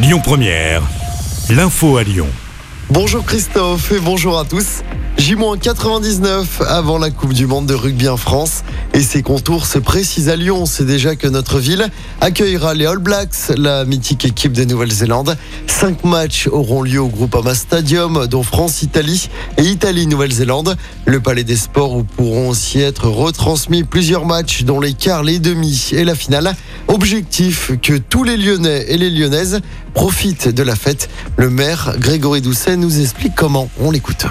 Lyon Première, l'info à Lyon. Bonjour Christophe et bonjour à tous. J-99 avant la Coupe du Monde de rugby en France et ses contours se précisent à Lyon. C'est déjà que notre ville accueillera les All Blacks, la mythique équipe de Nouvelle-Zélande. Cinq matchs auront lieu au Groupama Stadium, dont France-Italie et Italie-Nouvelle-Zélande. Le Palais des Sports où pourront aussi être retransmis plusieurs matchs, dont les quarts, les demi et la finale. Objectif que tous les Lyonnais et les Lyonnaises profitent de la fête. Le maire Grégory Doucet nous explique comment. On l'écoute.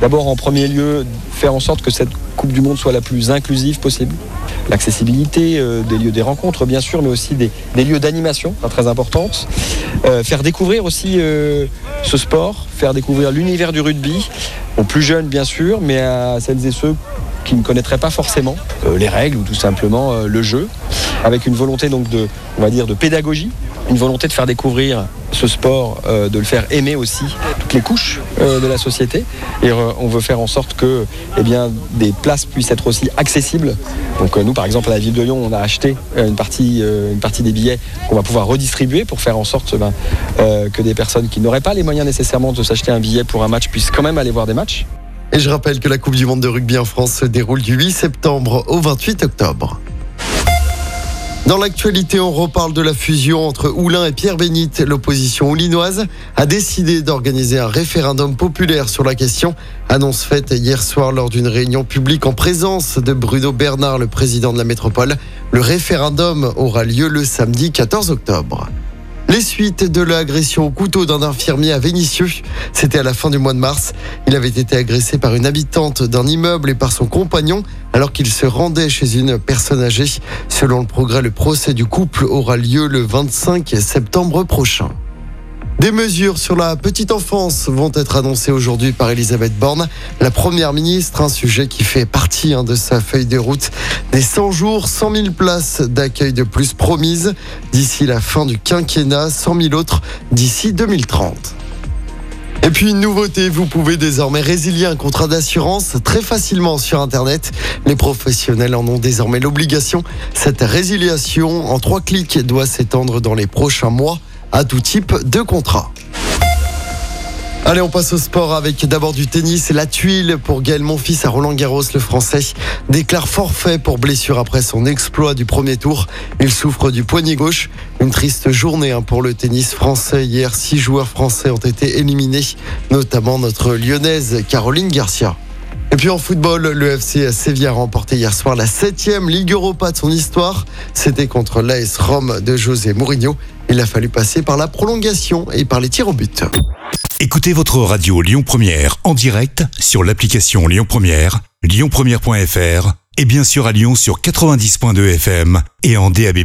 D'abord, en premier lieu, faire en sorte que cette Coupe du Monde soit la plus inclusive possible. L'accessibilité euh, des lieux des rencontres, bien sûr, mais aussi des, lieux d'animation, très importante. Euh, faire découvrir aussi euh, ce sport, faire découvrir l'univers du rugby aux plus jeunes, bien sûr, mais à celles et ceux qui ne connaîtraient pas forcément les règles ou tout simplement le jeu, avec une volonté donc de, on va dire, de pédagogie, une volonté de faire découvrir ce sport, euh, de le faire aimer aussi toutes les couches euh, de la société. Et euh, on veut faire en sorte que eh des places puissent être aussi accessibles. Donc nous, par exemple, à la ville de Lyon, on a acheté une, partie, des billets qu'on va pouvoir redistribuer pour faire en sorte ben, que des personnes qui n'auraient pas les moyens nécessairement de s'acheter un billet pour un match puissent quand même aller voir des matchs. Et je rappelle que la Coupe du Monde de rugby en France se déroule du 8 septembre au 28 octobre. Dans l'actualité, on reparle de la fusion entre Oulin et Pierre Bénite. L'opposition oulinoise a décidé d'organiser un référendum populaire sur la question. Annonce faite hier soir lors d'une réunion publique en présence de Bruno Bernard, le président de la métropole. Le référendum aura lieu le samedi 14 octobre. Les suites de l'agression au couteau d'un infirmier à Vénissieux, c'était à la fin du mois de mars. Il avait été agressé par une habitante d'un immeuble et par son compagnon alors qu'il se rendait chez une personne âgée. Selon le progrès, le procès du couple aura lieu le 25 septembre prochain. Des mesures sur la petite enfance vont être annoncées aujourd'hui par Elisabeth Borne, la première ministre, un sujet qui fait partie hein, de sa feuille de route. Des 100 jours, 100 000 places d'accueil de plus promises d'ici la fin du quinquennat, 100 000 autres d'ici 2030. Et puis une nouveauté, vous pouvez désormais résilier un contrat d'assurance très facilement sur Internet. Les professionnels en ont désormais l'obligation. Cette résiliation en trois clics doit s'étendre dans les prochains mois à tout type de contrat. Allez, on passe au sport avec d'abord du tennis. La tuile pour Gaël Monfils à Roland Garros, le français, déclare forfait pour blessure après son exploit du premier tour. Il souffre du poignet gauche. Une triste journée hein, pour le tennis français. Hier, six joueurs français ont été éliminés, notamment notre lyonnaise Caroline Garcia. Et puis en football, le FC Séville a remporté hier soir la septième Ligue Europa de son histoire. C'était contre l'AS Rome de José Mourinho. Il a fallu passer par la prolongation et par les tirs au but. Écoutez votre radio Lyon Première en direct sur l'application Lyon Première, lyonpremière.fr et bien sûr à Lyon sur 90.2 FM et en DAB+.